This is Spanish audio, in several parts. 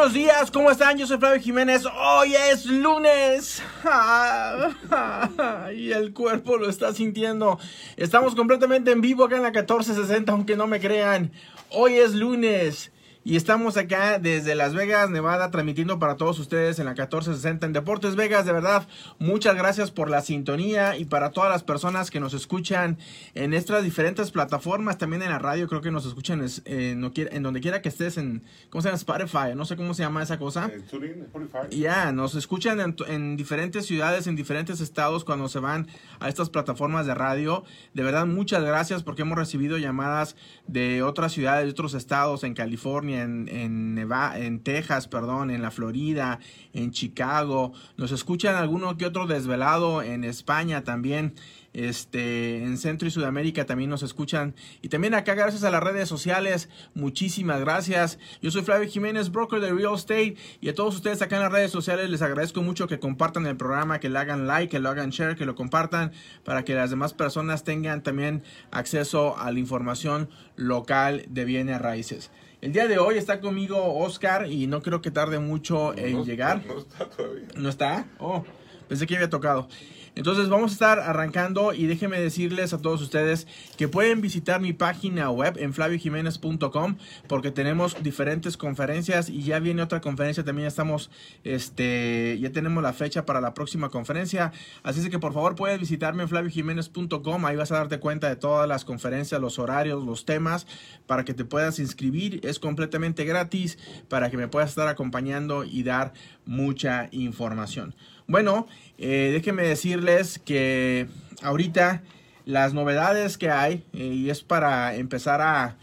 buenos días, ¿cómo están? Yo soy Flavio Jiménez. Hoy es lunes. Y el cuerpo lo está sintiendo. Estamos completamente en vivo acá en la 1460, aunque no me crean. Hoy es lunes. Y estamos acá desde Las Vegas, Nevada, transmitiendo para todos ustedes en la 1460 en Deportes Vegas. De verdad, muchas gracias por la sintonía y para todas las personas que nos escuchan en estas diferentes plataformas, también en la radio, creo que nos escuchan en, en donde quiera que estés, en, ¿cómo se llama? Spotify, no sé cómo se llama esa cosa. Eh, ya, nos escuchan en, en diferentes ciudades, en diferentes estados cuando se van a estas plataformas de radio. De verdad, muchas gracias porque hemos recibido llamadas de otras ciudades, de otros estados, en California en, en, en Texas, perdón, en la Florida, en Chicago. Nos escuchan alguno que otro desvelado en España también. Este, en Centro y Sudamérica también nos escuchan. Y también acá, gracias a las redes sociales, muchísimas gracias. Yo soy Flavio Jiménez, broker de Real Estate. Y a todos ustedes acá en las redes sociales les agradezco mucho que compartan el programa, que le hagan like, que lo hagan share, que lo compartan, para que las demás personas tengan también acceso a la información local de bienes raíces. El día de hoy está conmigo Oscar y no creo que tarde mucho en llegar. No está todavía. ¿No está? Oh, pensé que había tocado. Entonces vamos a estar arrancando y déjenme decirles a todos ustedes que pueden visitar mi página web en flaviojiménez.com porque tenemos diferentes conferencias y ya viene otra conferencia. También estamos este ya tenemos la fecha para la próxima conferencia. Así que por favor puedes visitarme en flaviojiménez.com ahí vas a darte cuenta de todas las conferencias los horarios los temas para que te puedas inscribir. Es completamente gratis para que me puedas estar acompañando y dar mucha información bueno, eh, déjenme decirles que ahorita las novedades que hay, eh, y es para empezar a,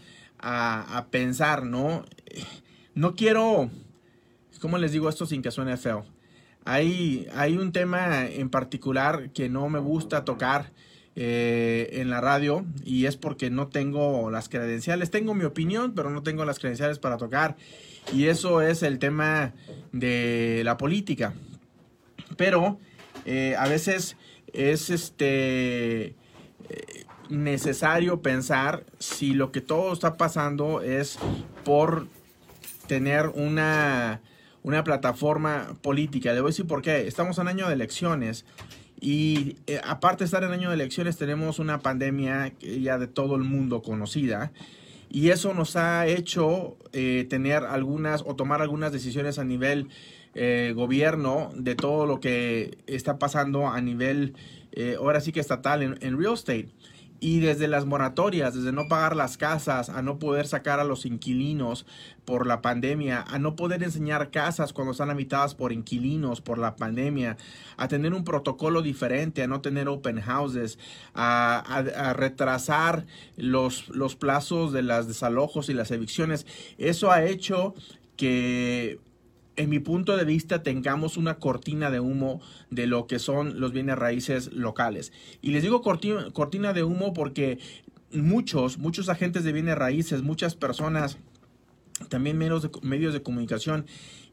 pensar, ¿no? No quiero, ¿cómo les digo esto sin que suene feo? Hay, hay un tema en particular que no me gusta tocar eh, en la radio y es porque no tengo las credenciales. Tengo mi opinión, pero no tengo las credenciales para tocar. Y eso es el tema de la política pero eh, a veces es este eh, necesario pensar si lo que todo está pasando es por tener una, una plataforma política. Le voy a decir por qué. Estamos en año de elecciones y eh, aparte de estar en año de elecciones tenemos una pandemia ya de todo el mundo conocida. Y eso nos ha hecho tener algunas o tomar algunas decisiones a nivel eh, gobierno de todo lo que está pasando a nivel, eh, ahora sí que estatal en, real estate. Y desde las moratorias, desde no pagar las casas, a no poder sacar a los inquilinos por la pandemia, a no poder enseñar casas cuando están habitadas por inquilinos por la pandemia, a tener un protocolo diferente, a no tener open houses, a, retrasar los, los plazos de las desalojos y las evicciones. Eso ha hecho que en mi punto de vista, tengamos una cortina de humo de lo que son los bienes raíces locales. Y les digo cortina, cortina de humo porque muchos, muchos agentes de bienes raíces, muchas personas, también medios de, medios de comunicación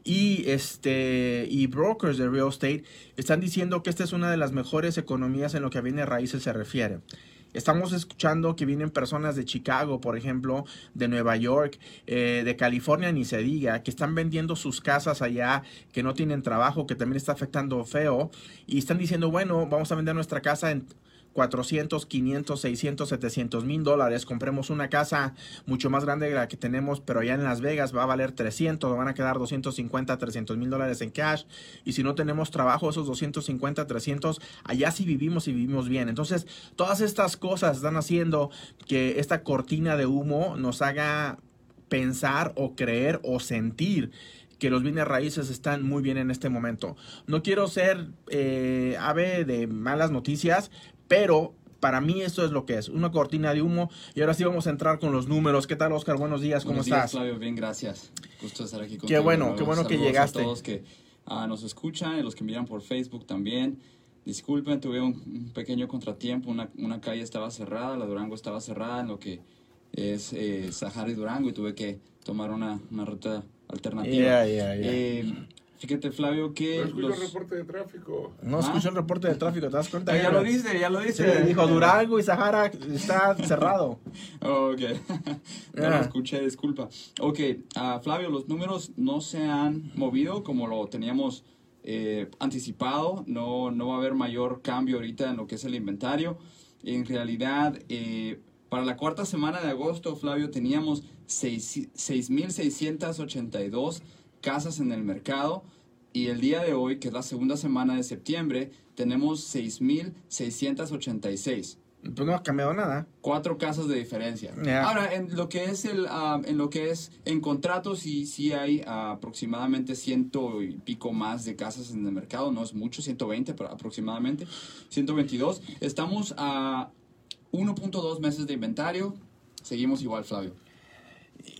y este y brokers de real estate están diciendo que esta es una de las mejores economías en lo que a bienes raíces se refiere. Estamos escuchando que vienen personas de Chicago, por ejemplo, de Nueva York, eh, de California, ni se diga, que están vendiendo sus casas allá, que no tienen trabajo, que también está afectando feo, y están diciendo, bueno, vamos a vender nuestra casa en 400, 500, 600, 700 mil dólares. Compremos una casa mucho más grande de la que tenemos, pero allá en Las Vegas va a valer 300, van a quedar 250, 300 mil dólares en cash. Y si no tenemos trabajo, esos 250, 300, allá sí vivimos y vivimos bien. Entonces, todas estas cosas están haciendo que esta cortina de humo nos haga pensar o creer o sentir que los bienes raíces están muy bien en este momento. No quiero ser eh, ave de malas noticias, pero para mí esto es lo que es, una cortina de humo. Y ahora sí vamos a entrar con los números. ¿Qué tal, Oscar? Buenos días, ¿cómo Buenos estás? Días, Flavio, bien, gracias. Gusto estar aquí contigo. Qué bueno, qué bueno que llegaste. A todos que uh, nos escuchan y los que miran por Facebook también. Disculpen, tuve un, pequeño contratiempo. Una, una, calle estaba cerrada, la Durango estaba cerrada en lo que es eh, Sahara y Durango y tuve que tomar una, una ruta alternativa. Yeah, yeah, yeah. Eh, Fíjate, Flavio, que No escucho los... el reporte de tráfico. No Ah. escuchó el reporte de tráfico, ¿te das cuenta? Ah, ya lo dice, ya lo Sí, dice. dijo Durango y Sahara está cerrado. Ok, no lo Ah. escuché, disculpa. Ok, ah, Flavio, los números no se han movido como lo teníamos eh, anticipado. No, no va a haber mayor cambio ahorita en lo que es el inventario. En realidad, eh, para la cuarta semana de agosto, Flavio, teníamos seis- 6.682 casas en el mercado. Y el día de hoy, que es la segunda semana de septiembre, tenemos 6.686 Pues no ha cambiado nada. cuatro casas de diferencia. Ahora, en lo que es el, ah, en lo que es en contratos, sí, sí hay aproximadamente ciento y pico más de casas en el mercado, no es mucho, 120 pero aproximadamente, 122. Estamos a 1.2 meses de inventario, seguimos igual, Flavio.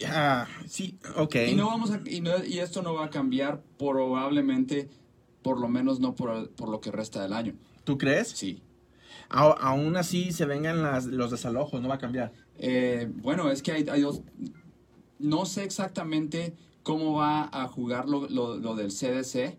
Ah, sí, ok. Y no vamos a, y, no- y esto no va a cambiar probablemente, por lo menos no por, por lo que resta del año. ¿Tú crees? Sí. A- aún así se vengan las, los desalojos, no va a cambiar. Eh, bueno, es que hay, hay dos. No sé exactamente cómo va a jugar lo, lo- lo del CDC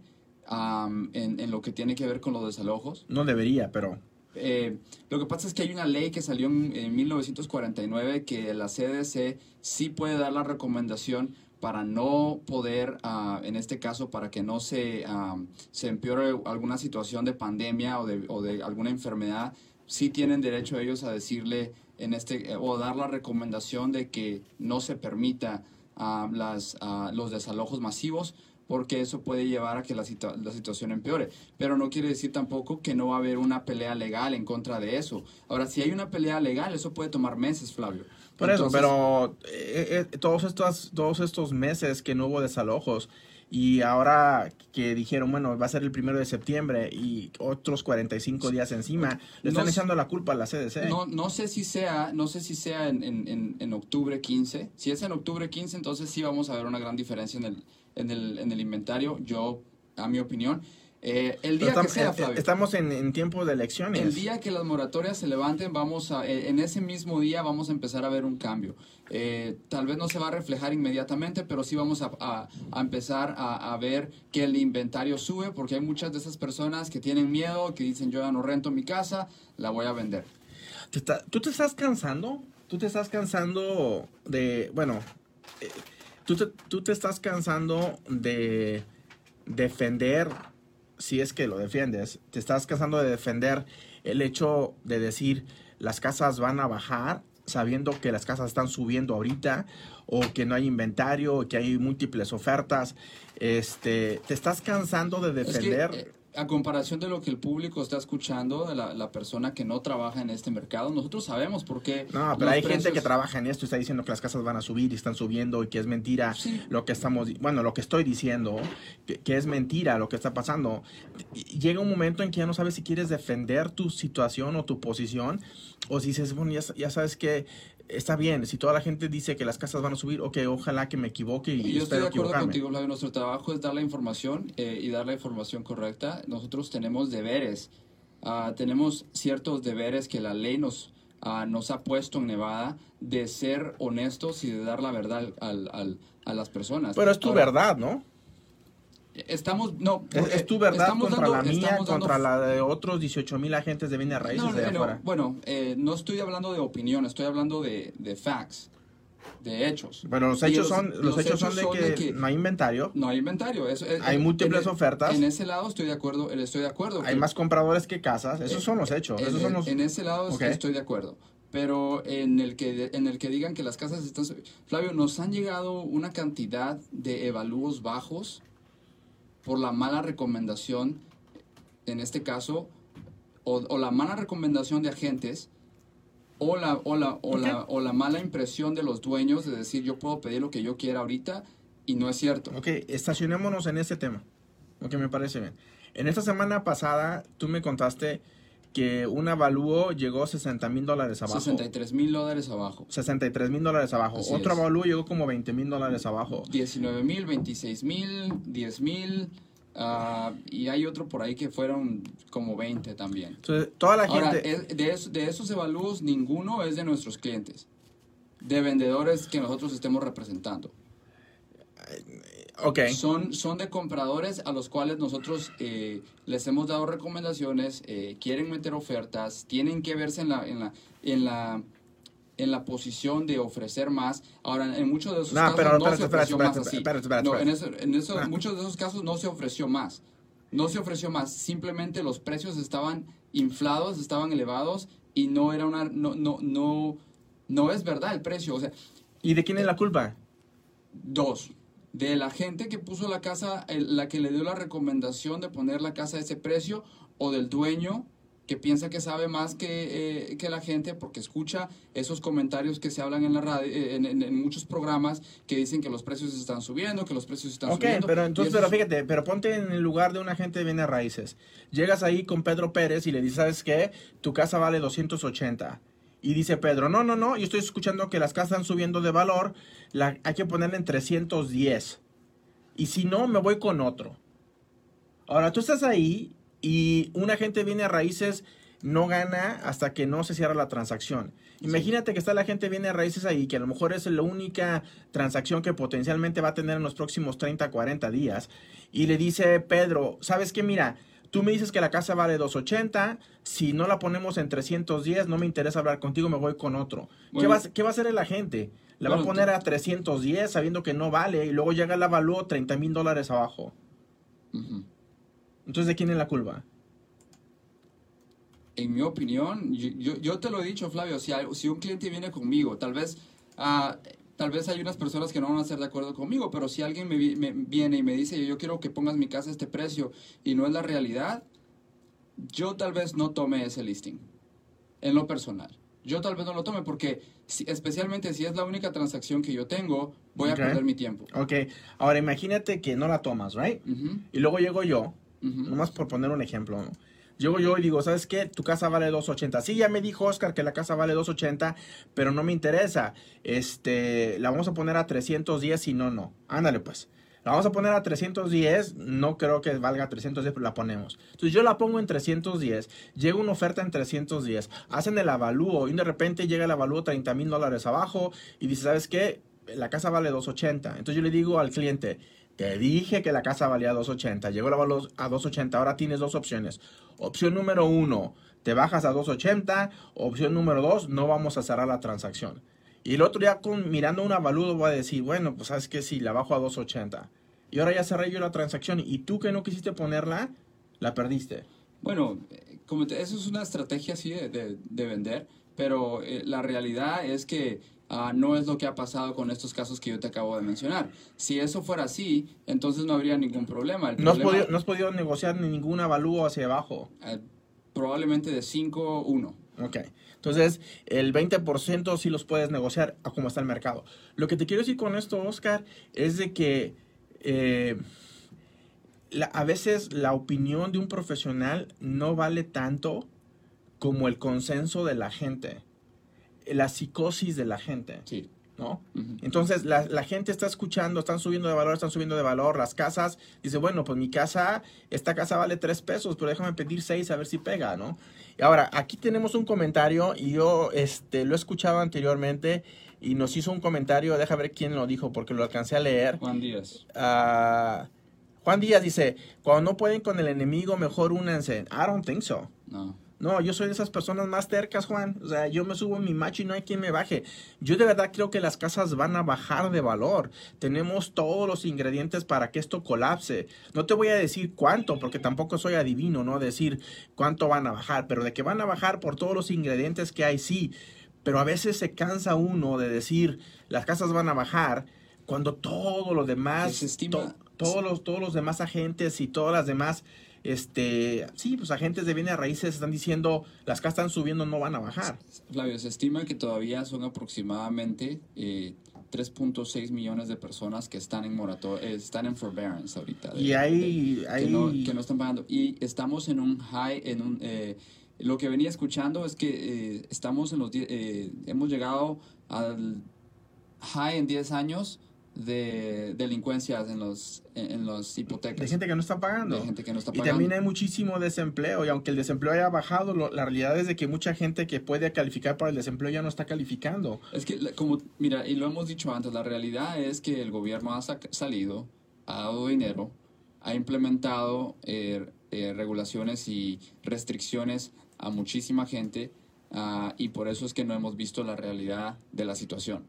am, en, en lo que tiene que ver con los desalojos. No debería, pero... Eh, lo que pasa es que hay una ley que salió en, en 1949 que la CDC sí puede dar la recomendación para no poder, ah, en este caso, para que no se, am, se empeore alguna situación de pandemia o de, o de alguna enfermedad, sí tienen derecho ellos a decirle en este eh, o dar la recomendación de que no se permita ah, las, ah, los desalojos masivos porque eso puede llevar a que la, situa- la situación empeore. Pero no quiere decir tampoco que no va a haber una pelea legal en contra de eso. Ahora, si hay una pelea legal, eso puede tomar meses, Flavio. Por eso, pero eh, eh, todos, estos, todos estos meses que no hubo desalojos y ahora que dijeron, bueno, va a ser el primero de septiembre y otros 45 días encima, le están No echando la culpa a la CDC. No, no sé si sea, no sé si sea en, en octubre 15. Si es en octubre 15, entonces sí vamos a ver una gran diferencia en el, en el, en el inventario. Yo, a mi opinión. Eh, el día que estam- sea, eh, Flavio. estamos en, en tiempo de elecciones. El día que las moratorias se levanten, vamos a, eh, en ese mismo día vamos a empezar a ver un cambio. Eh, tal vez no se va a reflejar inmediatamente, pero sí vamos a, a- a empezar a, a ver que el inventario sube, porque hay muchas de esas personas que tienen miedo, que dicen yo ya no rento mi casa, la voy a vender. ¿Te está- ¿Tú te estás cansando? ¿Tú te estás cansando de, bueno, eh, tú te, tú te estás cansando de defender, si es que lo defiendes, te estás cansando de defender el hecho de decir las casas van a bajar sabiendo que las casas están subiendo ahorita o que no hay inventario o que hay múltiples ofertas. Este, te estás cansando de Es que, defender eh, a comparación de lo que el público está escuchando, de la, la persona que no trabaja en este mercado, nosotros sabemos por qué. No, pero hay gente que trabaja en esto y está diciendo que las casas van a subir y están subiendo y que es mentira Sí. lo que estamos, bueno, lo que estoy diciendo, que, que es mentira lo que está pasando. Llega un momento en que ya no sabes si quieres defender tu situación o tu posición o si dices, bueno, ya, ya sabes que está bien, si toda la gente dice que las casas van a subir, ok, ojalá que me equivoque y, Y yo estoy de acuerdo equivocarme. contigo, Flavio. Nuestro trabajo es dar la información eh, y dar la información correcta. Nosotros tenemos deberes. Ah, tenemos ciertos deberes que la ley nos, ah, nos ha puesto en Nevada de ser honestos y de dar la verdad al, al- a las personas. Pero es tu Ahora, verdad, ¿no? Estamos, no. Es, es tu verdad estamos contra dando- la mía, dando contra la de otros 18 mil agentes de bienes raíces No, de no, afuera. bueno, eh, no estoy hablando de opinión, estoy hablando de, de facts, de hechos. Pero los hechos son, los, hechos son de que, no hay inventario, no hay inventario. Hay múltiples en- ofertas. En ese lado estoy de acuerdo, estoy de acuerdo. hay que- más compradores que casas, esos eh, son los hechos, en, esos son los... en ese lado estoy de acuerdo. Pero en el que en el que digan que las casas están Flavio, nos han llegado una cantidad de evalúos bajos por la mala recomendación, en este caso, o, o la mala recomendación de agentes, o la, o, la, o, la, o la mala impresión de los dueños de decir yo puedo pedir lo que yo quiera ahorita y no es cierto. Ok, estacionémonos en ese tema, ok, me parece bien. En esta semana pasada, tú me contaste que un avalúo llegó a 60 mil dólares abajo. 63 mil dólares abajo. 63 mil dólares abajo. Así Otro es. avalúo llegó como 20 mil dólares abajo. 19 mil, 26 mil, 10 mil, ah, y hay otro por ahí que fueron como 20 también. Entonces, toda la Ahora, gente... es- de, es- de esos evalúos, ninguno es de nuestros clientes, de vendedores que nosotros estemos representando. Son, son de compradores a los cuales nosotros eh, les hemos dado recomendaciones, eh, quieren meter ofertas, tienen que verse en la, en la, en la, en la posición de ofrecer más. Ahora, en muchos de esos No, casos pero no espérate, se ofreció espérate, más así. espérate, espérate, No, en, eso- en eso- Ah. muchos de esos casos no se ofreció más. No se ofreció más. Simplemente los precios estaban inflados, estaban elevados y no era una, no, no, no, no es verdad el precio. O sea, ¿Y de quién es la culpa? Dos, de la gente que puso la casa, el- la que le dio la recomendación de poner la casa a ese precio, o del dueño que piensa que sabe más que, eh, que la gente porque escucha esos comentarios que se hablan en la radio, eh, en, en- en muchos programas que dicen que los precios están subiendo, que los precios están Ok, subiendo. pero y entonces, pero fíjate, pero ponte en el lugar de un agente de bienes raíces. Llegas ahí con Pedro Pérez y le dices, ¿sabes qué? Tu casa vale 280. Y dice Pedro, no, no, no, yo estoy escuchando que las casas están subiendo de valor, la, hay que ponerla en 310. Y si no, me voy con otro. Ahora, tú estás ahí y un agente de bienes raíces no gana hasta que no se cierra la transacción. Imagínate que está la gente de bienes raíces ahí, que a lo mejor es la única transacción que potencialmente va a tener en los próximos 30, 40 días. Y le dice Pedro, ¿sabes qué? Mira, tú me dices que la casa vale 280, si no la ponemos en 310, no me interesa hablar contigo, me voy con otro. ¿Qué, va, a- ¿Qué va a hacer el agente? La va a poner a 310 sabiendo que no vale y luego llega el avalúo 30 mil dólares abajo. Entonces, ¿de quién es la culpa? en mi opinión, yo, yo, yo te lo he dicho, Flavio, si, hay- si un cliente viene conmigo, tal vez, ah, tal vez hay unas personas que no van a estar de acuerdo conmigo, pero si alguien me, me viene y me dice, yo quiero que pongas mi casa a este precio y no es la realidad, yo tal vez no tome ese listing, en lo personal. Yo tal vez no lo tome porque, si- especialmente si es la única transacción que yo tengo, voy a perder mi tiempo. Ok, ahora imagínate que no la tomas, ¿right? Y luego llego yo, ujú. nomás por poner un ejemplo. Llego yo y digo, ¿sabes qué? Tu casa vale 280. Sí, ya me dijo Oscar que la casa vale 280, pero no me interesa. Este, la vamos a poner a 310 y no, no. Ándale pues. La vamos a poner a 310, no creo que valga 310, pero la ponemos. Entonces yo la pongo en 310, llega una oferta en 310, hacen el avalúo y de repente llega el avalúo 30 mil dólares abajo y dice, ¿sabes qué? La casa vale 280. Entonces yo le digo al cliente, te dije que la casa valía 280, llegó el avalúo a 280, ahora tienes dos opciones. Opción número uno, te bajas a 280. Opción número dos, no vamos a cerrar la transacción. Y el otro día, con, mirando un avalúo, voy a decir, bueno, pues sabes que si la bajo a 280. Y ahora ya cerré yo la transacción. Y tú que no quisiste ponerla, la perdiste. Bueno, como te- eso es una estrategia así de, de- de vender, pero eh, la realidad es que ah, no es lo que ha pasado con estos casos que yo te acabo de mencionar. Si eso fuera así, entonces no habría ningún problema. El No has, podido, no has podido negociar ni ningún avalúo hacia abajo. eh, probablemente de 5-1. Ok. Entonces, el 20% sí los puedes negociar a cómo está el mercado. Lo que te quiero decir con esto, Oscar, es de que eh, la- a veces la opinión de un profesional no vale tanto como el consenso de la gente, la psicosis de la gente, Sí. ¿no? Entonces la, la gente está escuchando, están subiendo de valor, están subiendo de valor, las casas, dice, bueno, pues mi casa, esta casa vale tres pesos, pero déjame pedir seis a ver si pega, ¿no? Y ahora, aquí tenemos un comentario y yo este, lo he escuchado anteriormente y nos hizo un comentario, deja ver quién lo dijo porque lo alcancé a leer. Juan Díaz. Ah, Juan Díaz dice, cuando no pueden con el enemigo, mejor únanse. I don't think so. No. No, yo soy de esas personas más tercas, Juan. O sea, yo me subo en mi macho y no hay quien me baje. Yo de verdad creo que las casas van a bajar de valor. Tenemos todos los ingredientes para que esto colapse. No te voy a decir cuánto, porque tampoco soy adivino, ¿no? Decir cuánto van a bajar, pero de que van a bajar por todos los ingredientes que hay, sí. Pero a veces se cansa uno de decir las casas van a bajar cuando todo lo demás, to- todos los todos los demás agentes y todas las demás este, sí, pues agentes de bienes raíces están diciendo las casas están subiendo, no van a bajar. Flavio, se estima que todavía son aproximadamente eh, 3.6 millones de personas que están en morato eh, están en forbearance ahorita. de- Y hay, de- hay que, no, que no están pagando. Y estamos en un high, en un... eh, lo que venía escuchando es que eh, estamos en los... eh, hemos llegado al high en 10 años de delincuencias en los, en, los hipotecas. de gente que no está pagando. De gente que no está Y también hay muchísimo desempleo y aunque el desempleo haya bajado, lo- la realidad es de que mucha gente que puede calificar para el desempleo ya no está calificando. Es que, como, mira, y lo hemos dicho antes, la realidad es que el gobierno ha salido ha dado dinero, ha implementado eh, eh, regulaciones y restricciones a muchísima gente ah, y por eso es que no hemos visto la realidad de la situación.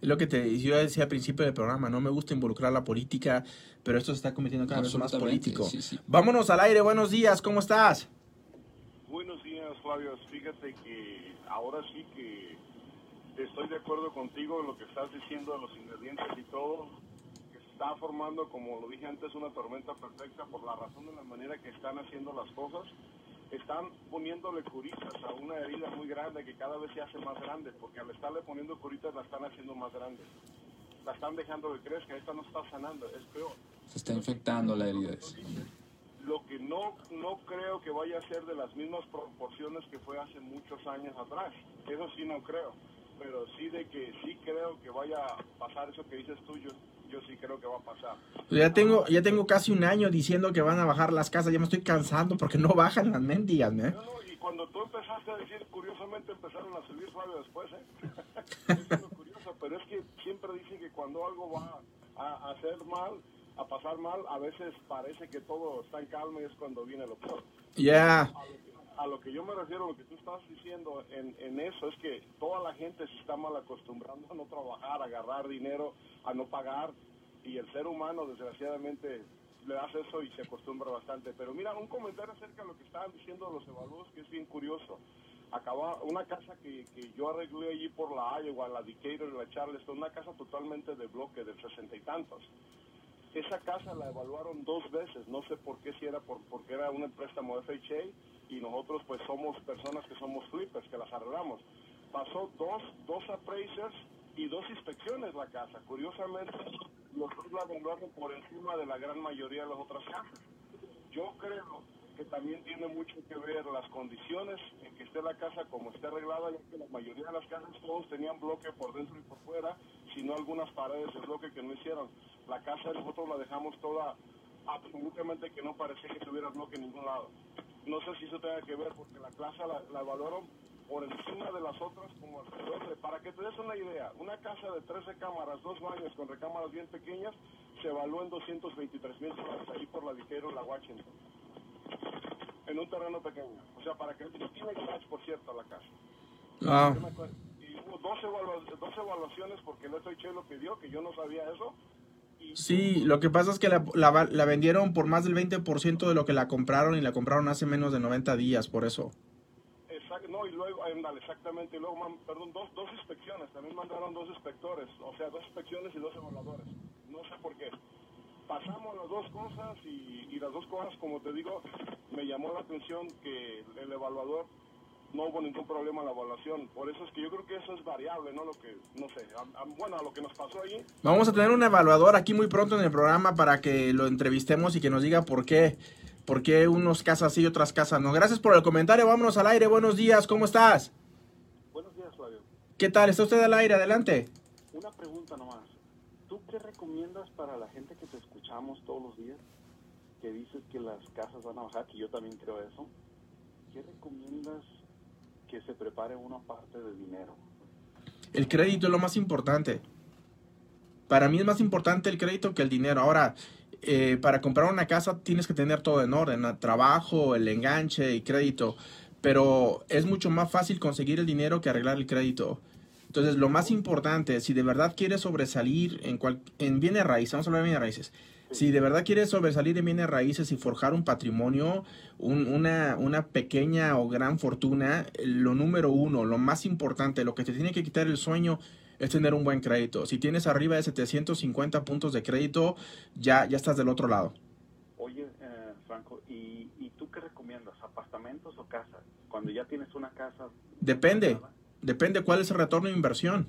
Es lo que te yo decía al principio del programa, no me gusta involucrar la política, pero esto se está convirtiendo cada vez más político. Vámonos al aire, buenos días, ¿cómo estás? Buenos días, Flavio. Fíjate que ahora sí que estoy de acuerdo contigo en lo que estás diciendo de los ingredientes y todo está formando, como lo dije antes, una tormenta perfecta por la razón de la manera que están haciendo las cosas. Están poniéndole curitas a una herida muy grande que cada vez se hace más grande, porque al estarle poniendo curitas la están haciendo más grande. La están dejando que crezca, esta no está sanando, es peor. Se está infectando la herida. Lo que no, no creo que vaya a ser de las mismas proporciones que fue hace muchos años atrás. Eso sí no creo. Pero sí de que sí creo que vaya a pasar eso que dices tú, yo yo sí creo que va a pasar. Ya tengo, ya tengo casi un año diciendo que van a bajar las casas, ya me estoy cansando porque no bajan las mendigas, ¿eh? No, y cuando tú empezaste a decir, curiosamente empezaron a subir suave después, ¿eh? es curioso, pero es que siempre dicen que cuando algo va a hacer mal, a pasar mal, a veces parece que todo está en calma y es cuando viene lo peor. Ya a lo que yo me refiero, lo que tú estás diciendo en, eso, es que toda la gente se está mal acostumbrando a no trabajar, a agarrar dinero, a no pagar, y el ser humano desgraciadamente le hace eso y se acostumbra bastante. Pero mira, un comentario acerca de lo que estaban diciendo los evaluados, que es bien curioso. Acaba una casa que, yo arreglé allí por la Iowa, la Decatur la Charleston, una casa totalmente de bloque, de sesenta y tantos esa casa la evaluaron dos veces, no sé por qué, si era por, porque era un préstamo FHA y nosotros pues somos personas que somos flippers, que las arreglamos. Pasó dos, dos appraisers y dos inspecciones la casa. Curiosamente, los dos la evaluaron por encima de la gran mayoría de las otras casas. Yo creo que también tiene mucho que ver las condiciones en que esté la casa como esté arreglada, ya que la mayoría de las casas todos tenían bloque por dentro y por fuera, sino algunas paredes de bloque que no hicieron. La casa nosotros la dejamos toda absolutamente que no parecía que tuviera bloque en ningún lado. No sé si eso tenga que ver porque la casa la, la evaluaron por encima de las otras como alrededor Para que te des una idea, una casa de 13 cámaras, dos baños con recámaras bien pequeñas, se evaluó en 223 mil dólares ahí por la Viquero, la Washington. En un terreno pequeño. O sea, para que tiene garage, por cierto, la casa. Ah. Y hubo dos, evaluaciones porque el FHA lo pidió, que yo no sabía eso. Sí, lo que pasa es que la, la, la vendieron por más del 20% de lo que la compraron y la compraron hace menos de 90 días, por eso. Exacto, no, y luego, exactamente, y luego, perdón, dos, dos inspecciones, también mandaron dos inspectores, o sea, dos inspecciones y dos evaluadores. No sé por qué. Pasamos las dos cosas y, y las dos cosas, como te digo, me llamó la atención que el evaluador no hubo ningún problema en la evaluación. Por eso es que yo creo que eso es variable, ¿no? Lo que, no sé, bueno, a lo que nos pasó ahí. Vamos a tener un evaluador aquí muy pronto en el programa para que lo entrevistemos y que nos diga por qué, por qué unos casas sí y otras casas no. Gracias por el comentario, vámonos al aire, buenos días, ¿cómo estás? Buenos días, Flavio. ¿Qué tal? ¿Está usted al aire? Adelante. Una pregunta nomás. ¿Tú qué recomiendas para la gente que te escuchamos todos los días? Que dices que las casas van a bajar, que yo también creo eso. ¿Qué recomiendas que se prepare una parte de dinero. El crédito es lo más importante. Para mí es más importante el crédito que el dinero. Ahora, eh, para comprar una casa tienes que tener todo en orden, trabajo, el enganche y crédito. Pero es mucho más fácil conseguir el dinero que arreglar el crédito. Entonces, lo más importante, si de verdad quieres sobresalir en, en bienes raíces, vamos a hablar de bienes raíces, si de verdad quieres sobresalir en bienes raíces y forjar un patrimonio, una, una, pequeña o gran fortuna, lo número uno, lo más importante, lo que te tiene que quitar el sueño es tener un buen crédito. Si tienes arriba de 750 puntos de crédito, ya, ya estás del otro lado. Oye, eh, Franco, ¿y, ¿y, tú qué recomiendas? ¿Apartamentos o casas? Cuando ya tienes una casa... Depende, depende cuál es el retorno de inversión.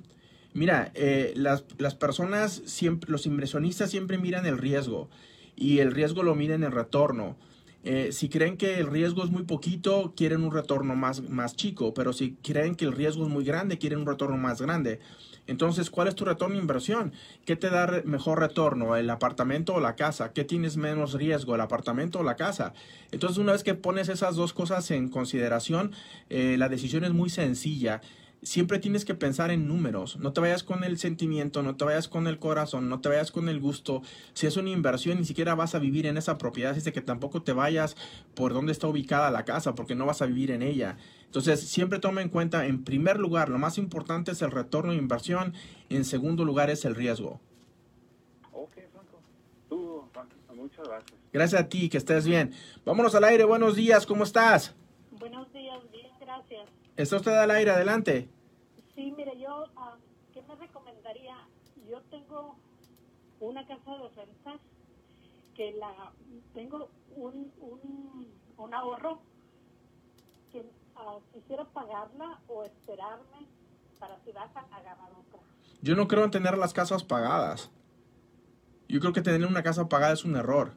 Mira, eh, las, las, personas, siempre, los inversionistas siempre miran el riesgo y el riesgo lo miran en retorno. Eh, si creen que el riesgo es muy poquito, quieren un retorno más, más chico, pero si creen que el riesgo es muy grande, quieren un retorno más grande. Entonces, ¿cuál es tu retorno de inversión? ¿Qué te da mejor retorno, el apartamento o la casa? ¿Qué tienes menos riesgo, el apartamento o la casa? Entonces, una vez que pones esas dos cosas en consideración, eh, la decisión es muy sencilla siempre tienes que pensar en números. No te vayas con el sentimiento, no te vayas con el corazón, no te vayas con el gusto. Si es una inversión, ni siquiera vas a vivir en esa propiedad. Así que tampoco te vayas por dónde está ubicada la casa, porque no vas a vivir en ella. Entonces, siempre toma en cuenta, en primer lugar, lo más importante es el retorno de inversión. En segundo lugar es el riesgo. Ok, Franco. Tú, Franco, muchas gracias. Gracias a ti, que estés bien. Vámonos al aire. Buenos días, ¿cómo estás? Buenos días, bien, gracias. Está usted al aire, adelante. Sí, mire, yo, ah, ¿qué me recomendaría? Yo tengo una casa de renta que la tengo un, un, un ahorro que ah, quisiera pagarla o esperarme para si vas a agarrar otra. Yo no creo en tener las casas pagadas. Yo creo que tener una casa pagada es un error.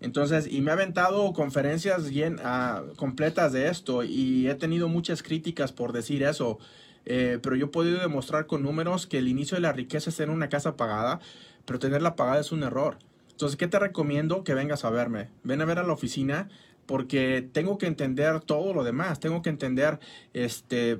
Entonces, y me ha aventado conferencias bien, ah, completas de esto y he tenido muchas críticas por decir eso. Eh, pero yo he podido demostrar con números que el inicio de la riqueza es tener una casa pagada, pero tenerla pagada es un error. Entonces, ¿qué te recomiendo? Que vengas a verme. Ven a ver a la oficina porque tengo que entender todo lo demás. Tengo que entender este,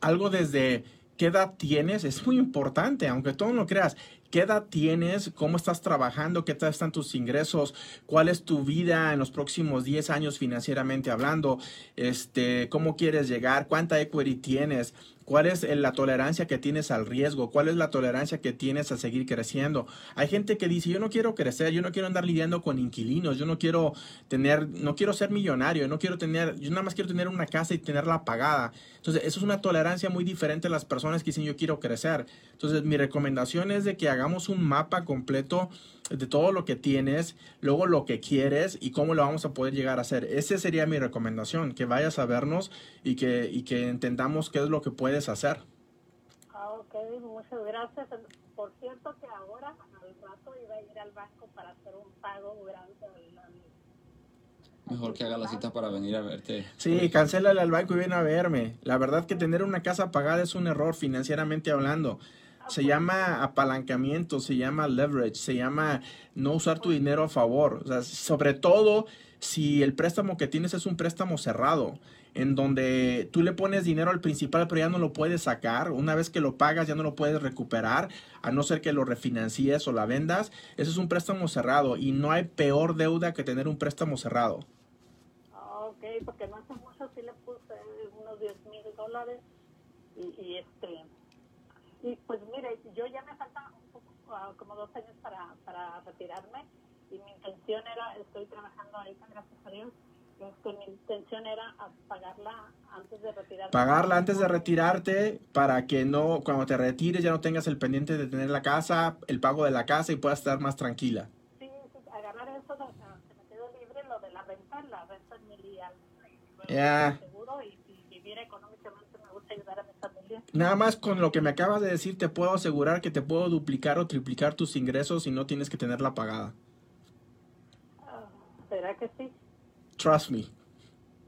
algo desde qué edad tienes. Es muy importante, aunque tú no lo creas. ¿Qué edad tienes? ¿Cómo estás trabajando? ¿Qué tal están tus ingresos? ¿Cuál es tu vida en los próximos 10 años financieramente hablando? Este, ¿Cómo quieres llegar? ¿Cuánta equity tienes? ¿Cuál es la tolerancia que tienes al riesgo? ¿Cuál es la tolerancia que tienes a seguir creciendo? Hay gente que dice, yo no quiero crecer, yo no quiero andar lidiando con inquilinos, yo no quiero tener, no quiero ser millonario, no quiero tener, yo nada más quiero tener una casa y tenerla pagada. Entonces, eso es una tolerancia muy diferente a las personas que dicen, yo quiero crecer. Entonces, mi recomendación es de que hagamos un mapa completo de todo lo que tienes, luego lo que quieres y cómo lo vamos a poder llegar a hacer. Esa sería mi recomendación, que vayas a vernos y que, y que entendamos qué es lo que puedes hacer. Ah, ok, muchas gracias. Por cierto que ahora, al rato, iba a ir al banco para hacer un pago grande. Mejor que haga la cita para venir a verte. Sí, cancélale al banco y ven a verme. La verdad que tener una casa pagada es un error financieramente hablando se llama apalancamiento, se llama leverage, se llama no usar tu dinero a favor. O sea, sobre todo si el préstamo que tienes es un préstamo cerrado, en donde tú le pones dinero al principal, pero ya no lo puedes sacar. Una vez que lo pagas, ya no lo puedes recuperar, a no ser que lo refinancies o la vendas. Eso es un préstamo cerrado y no hay peor deuda que tener un préstamo cerrado. Ok, porque no hace mucho sí le puse unos 10 mil dólares y, y este y pues mire, yo ya me faltan uh, como dos años para, para retirarme y mi intención era, estoy trabajando ahorita, gracias a Dios, este, mi intención era pagarla antes de retirarme. Pagarla antes de retirarte para que no, cuando te retires ya no tengas el pendiente de tener la casa, el pago de la casa y puedas estar más tranquila. Sí, agarrar eso, se me quedó libre lo de la renta, la renta en mi. Ya. Seguro y, y vivir económicamente me gusta ayudar a mi familia. Nada más con lo que me acabas de decir, te puedo asegurar que te puedo duplicar o triplicar tus ingresos y no tienes que tenerla pagada. Uh, ¿Será que sí? Trust me.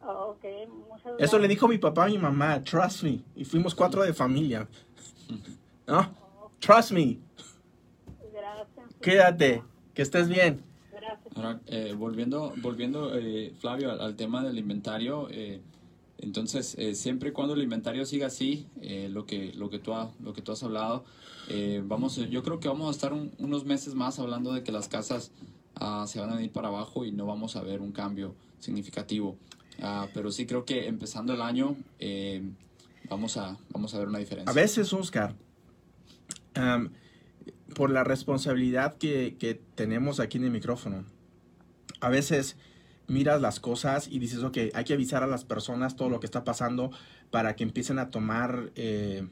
Oh, okay. Muchas Eso le dijo mi papá a mi mamá, trust me. Y fuimos cuatro de familia. ¿No? Trust me. Gracias. Quédate. Que estés bien. Gracias. Ahora, eh, volviendo, volviendo eh, Flavio, al, al, tema del inventario, eh, entonces, eh, siempre y cuando el inventario siga así, eh, lo, que, lo, que tú ha, lo que tú has hablado, eh, vamos, yo creo que vamos a estar un, unos meses más hablando de que las casas uh, se van a ir para abajo y no vamos a ver un cambio significativo. Uh, pero sí creo que empezando el año vamos, a, vamos a ver una diferencia. A veces, Oscar, um, por la responsabilidad que, que tenemos aquí en el micrófono, a veces miras las cosas y dices, ok, hay que avisar a las personas todo lo que está pasando para que empiecen a tomar eh,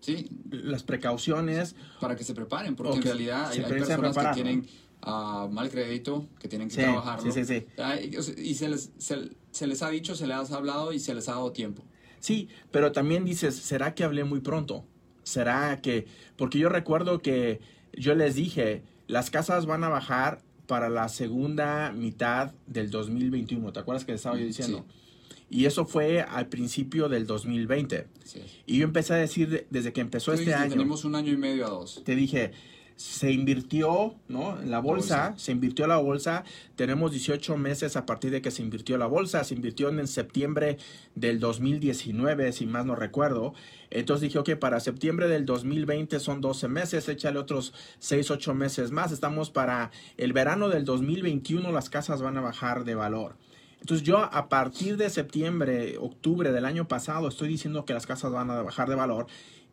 sí. las precauciones. Para que se preparen, porque en realidad hay, hay personas que tienen uh, mal crédito, que tienen que sí, trabajarlo. Sí, sí, sí. Y se les, se, se les ha dicho, se les ha hablado y se les ha dado tiempo. Sí, pero también dices, ¿será que hablé muy pronto? ¿Será que...? Porque yo recuerdo que yo les dije, las casas van a bajar para la segunda mitad del 2021. ¿Te acuerdas que estaba yo diciendo? Sí. Y eso fue al principio del 2020. Sí. Y yo empecé a decir desde que empezó Tú este año. Tenemos un año y medio a dos. Te dije, se invirtió, ¿no? En la bolsa, se invirtió la bolsa. Tenemos 18 meses a partir de que se invirtió la bolsa. Se invirtió en, septiembre del 2019, si más no recuerdo. Entonces dije, ok, para septiembre del 2020 son 12 meses, échale otros 6, 8 meses más. Estamos para el verano del 2021, las casas van a bajar de valor. Entonces yo a partir de septiembre, octubre del año pasado estoy diciendo que las casas van a bajar de valor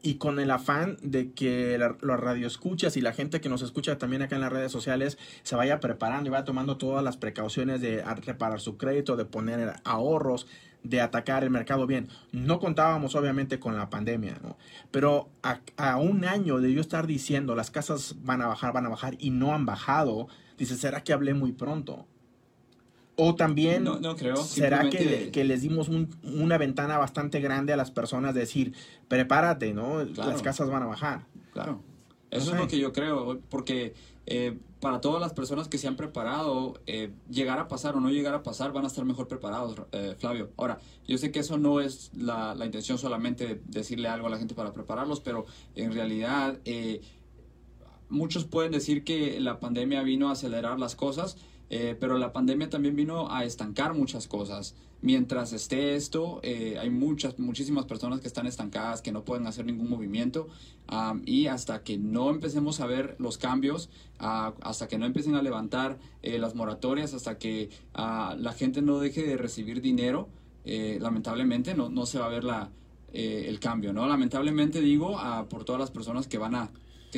y con el afán de que los radioescuchas y la gente que nos escucha también acá en las redes sociales se vaya preparando y vaya tomando todas las precauciones de reparar su crédito, de poner ahorros, de atacar el mercado bien. No contábamos obviamente con la pandemia, ¿no? Pero a, a, un año de yo estar diciendo las casas van a bajar, van a bajar y no han bajado, dice, ¿será que hablé muy pronto? O también, no, creo. ¿será que, que, les dimos una ventana bastante grande a las personas de decir, prepárate, ¿no? Las casas van a bajar. Claro. Eso es lo que yo creo, porque eh, para todas las personas que se han preparado, eh, llegar a pasar o no llegar a pasar, van a estar mejor preparados, eh, Flavio. Ahora, yo sé que eso no es la, la, intención solamente de decirle algo a la gente para prepararlos, pero en realidad muchos pueden decir que la pandemia vino a acelerar las cosas eh, pero la pandemia también vino a estancar muchas cosas. Mientras esté esto, eh, hay muchas, muchísimas personas que están estancadas, que no pueden hacer ningún movimiento. y hasta que no empecemos a ver los cambios, hasta que no empiecen a levantar eh, las moratorias, hasta que ah, la gente no deje de recibir dinero, lamentablemente no, no se va a ver la, el cambio. ¿no? Lamentablemente digo ah, por todas las personas que van a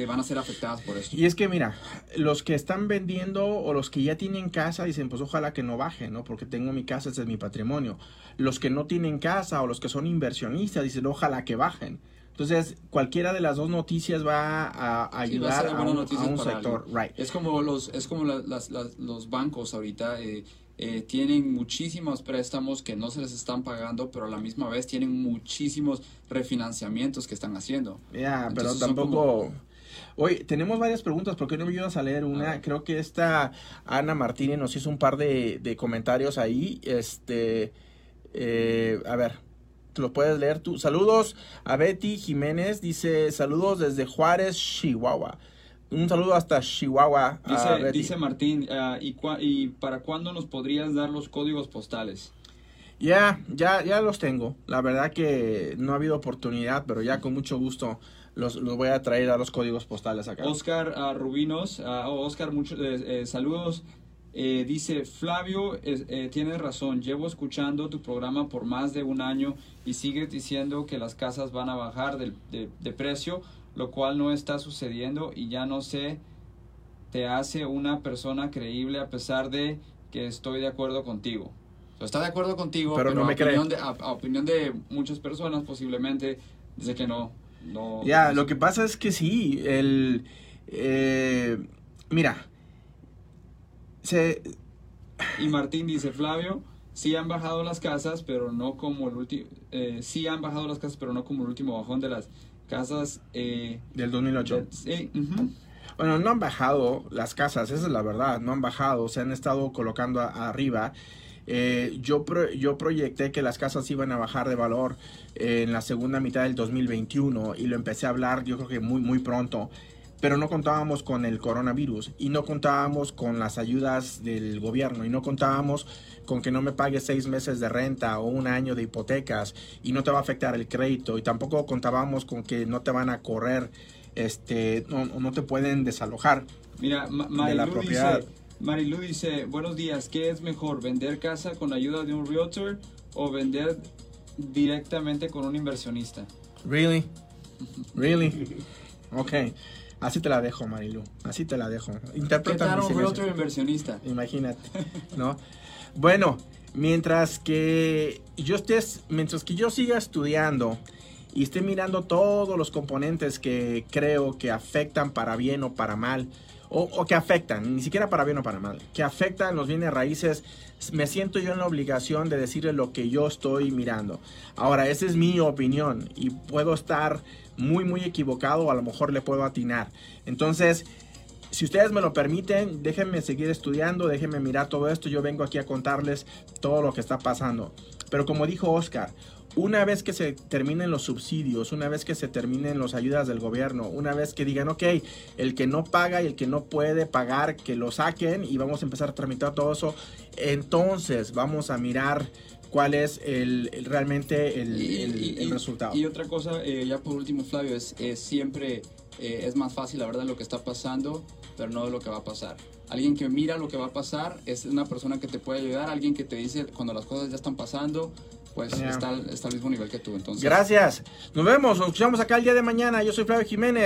van a ser afectadas por esto. Y es que mira, los que están vendiendo o los que ya tienen casa dicen, pues ojalá que no baje, ¿no? Porque tengo mi casa, ese es mi patrimonio. Los que no tienen casa o los que son inversionistas dicen, ojalá que bajen. Entonces, cualquiera de las dos noticias va a ayudar a, un, sector. Right. Es como los, es como los bancos ahorita. Eh, eh, tienen muchísimos préstamos que no se les están pagando, pero a la misma vez tienen muchísimos refinanciamientos que están haciendo. Ya, pero tampoco... Oye, tenemos varias preguntas, ¿por qué no me ayudas a leer una? Creo que esta Ana Martínez nos hizo un par de, comentarios ahí. Este, eh, a ver, ¿te lo puedes leer tú? Saludos a Betty Jiménez, dice saludos desde Juárez, Chihuahua. Un saludo hasta Chihuahua. Dice, dice Martín, ah, ¿y, ¿y para cuándo nos podrías dar los códigos postales? Ya, ya, ya los tengo. La verdad que no ha habido oportunidad, pero ya con mucho gusto los, voy a traer a los códigos postales acá. Oscar Rubinos, uh, Oscar, muchos eh, eh, saludos. Eh, dice, Flavio, eh, tienes razón, llevo escuchando tu programa por más de un año y sigues diciendo que las casas van a bajar de, de, precio, lo cual no está sucediendo y ya no sé, te hace una persona creíble a pesar de que estoy de acuerdo contigo. Está de acuerdo contigo, pero, no me opinión De, a, opinión de muchas personas posiblemente dice que no, ya, lo que pasa es que sí, el... Eh, mira, se... Y Martín dice, Flavio, sí han bajado las casas, pero no como el último... Eh, sí han bajado las casas, pero no como el último bajón de las casas... Eh, Del 2008. sí. Bueno, no han bajado las casas, esa es la verdad, no han bajado, se han estado colocando arriba. Eh, yo, yo proyecté que las casas iban a bajar de valor en la segunda mitad del 2021 y lo empecé a hablar yo creo que muy, muy pronto. Pero no contábamos con el coronavirus y no contábamos con las ayudas del gobierno y no contábamos con que no me pagues seis meses de renta o un año de hipotecas y no te va a afectar el crédito y tampoco contábamos con que no te van a correr, este, no, no te pueden desalojar Mira, de la propiedad. Marilu dice, buenos días, ¿qué es mejor, vender casa con ayuda de un realtor o vender directamente con un inversionista? Really? Really? Ok. Así te la dejo, Marilu. Así te la dejo. Interpreta ¿Qué un realtor inversionista? Imagínate, ¿no? bueno, mientras que yo estés, mientras que yo siga estudiando y esté mirando todos los componentes que creo que afectan para bien o para mal o, que afectan, ni siquiera para bien o para mal, que afectan los bienes raíces, me siento yo en la obligación de decirle lo que yo estoy mirando. Ahora, esa es mi opinión y puedo estar muy, muy equivocado o a lo mejor le puedo atinar. Entonces, si ustedes me lo permiten, déjenme seguir estudiando, déjenme mirar todo esto. Yo vengo aquí a contarles todo lo que está pasando. Pero como dijo Oscar, una vez que se terminen los subsidios, una vez que se terminen las ayudas del gobierno, una vez que digan, ok, el que no paga y el que no puede pagar, que lo saquen y vamos a empezar a tramitar todo eso, entonces vamos a mirar cuál es el, el- realmente el, Y- el- y- el y- resultado. Y otra cosa, eh, ya por último, Flavio, es, es siempre eh, es más fácil, la verdad, lo que está pasando, pero no de lo que va a pasar. Alguien que mira lo que va a pasar es una persona que te puede ayudar, alguien que te dice cuando las cosas ya están pasando, pues Ya. está, al- está al mismo nivel que tú. Entonces, Gracias. Nos vemos, nos escuchamos acá el día de mañana. Yo soy Flavio Jiménez.